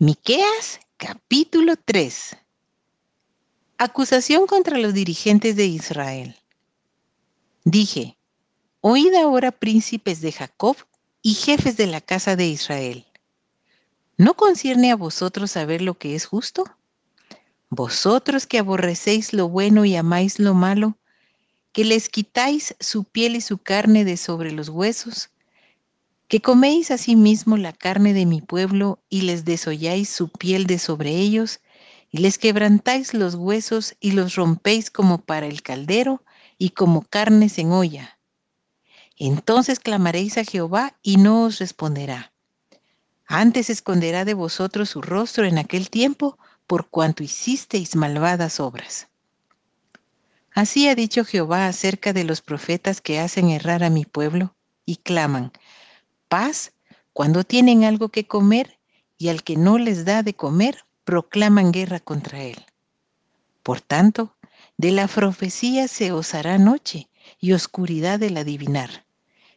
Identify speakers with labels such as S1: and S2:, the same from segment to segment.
S1: Miqueas capítulo 3 Acusación contra los dirigentes de Israel. Dije, oíd ahora príncipes de Jacob y jefes de la casa de Israel. ¿No concierne a vosotros saber lo que es justo? Vosotros que aborrecéis lo bueno y amáis lo malo, que les quitáis su piel y su carne de sobre los huesos, que coméis asimismo la carne de mi pueblo y les desolláis su piel de sobre ellos, y les quebrantáis los huesos y los rompéis como para el caldero y como carnes en olla. Entonces clamaréis a Jehová y no os responderá. Antes esconderá de vosotros su rostro en aquel tiempo por cuanto hicisteis malvadas obras. Así ha dicho Jehová acerca de los profetas que hacen errar a mi pueblo y claman, paz cuando tienen algo que comer y al que no les da de comer proclaman guerra contra él. Por tanto, de la profecía se os hará noche y oscuridad del adivinar,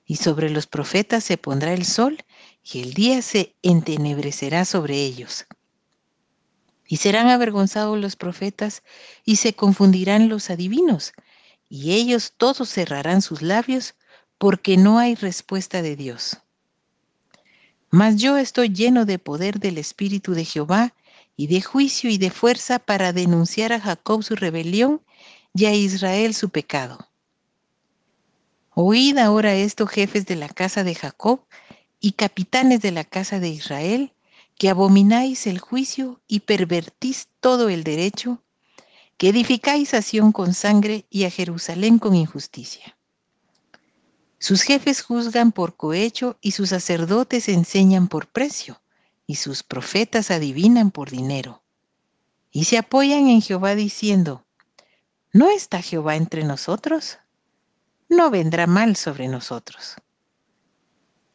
S1: y sobre los profetas se pondrá el sol y el día se entenebrecerá sobre ellos. Y serán avergonzados los profetas y se confundirán los adivinos, y ellos todos cerrarán sus labios porque no hay respuesta de Dios. Mas yo estoy lleno de poder del Espíritu de Jehová y de juicio y de fuerza para denunciar a Jacob su rebelión y a Israel su pecado. Oíd ahora esto, jefes de la casa de Jacob y capitanes de la casa de Israel, que abomináis el juicio y pervertís todo el derecho, que edificáis a Sión con sangre y a Jerusalén con injusticia. Sus jefes juzgan por cohecho y sus sacerdotes enseñan por precio, y sus profetas adivinan por dinero. Y se apoyan en Jehová diciendo, ¿no está Jehová entre nosotros? No vendrá mal sobre nosotros.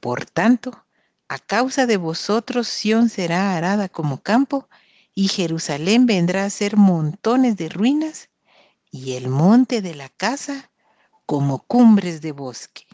S1: Por tanto, a causa de vosotros Sión será arada como campo, y Jerusalén vendrá a ser montones de ruinas, y el monte de la casa como cumbres de bosque.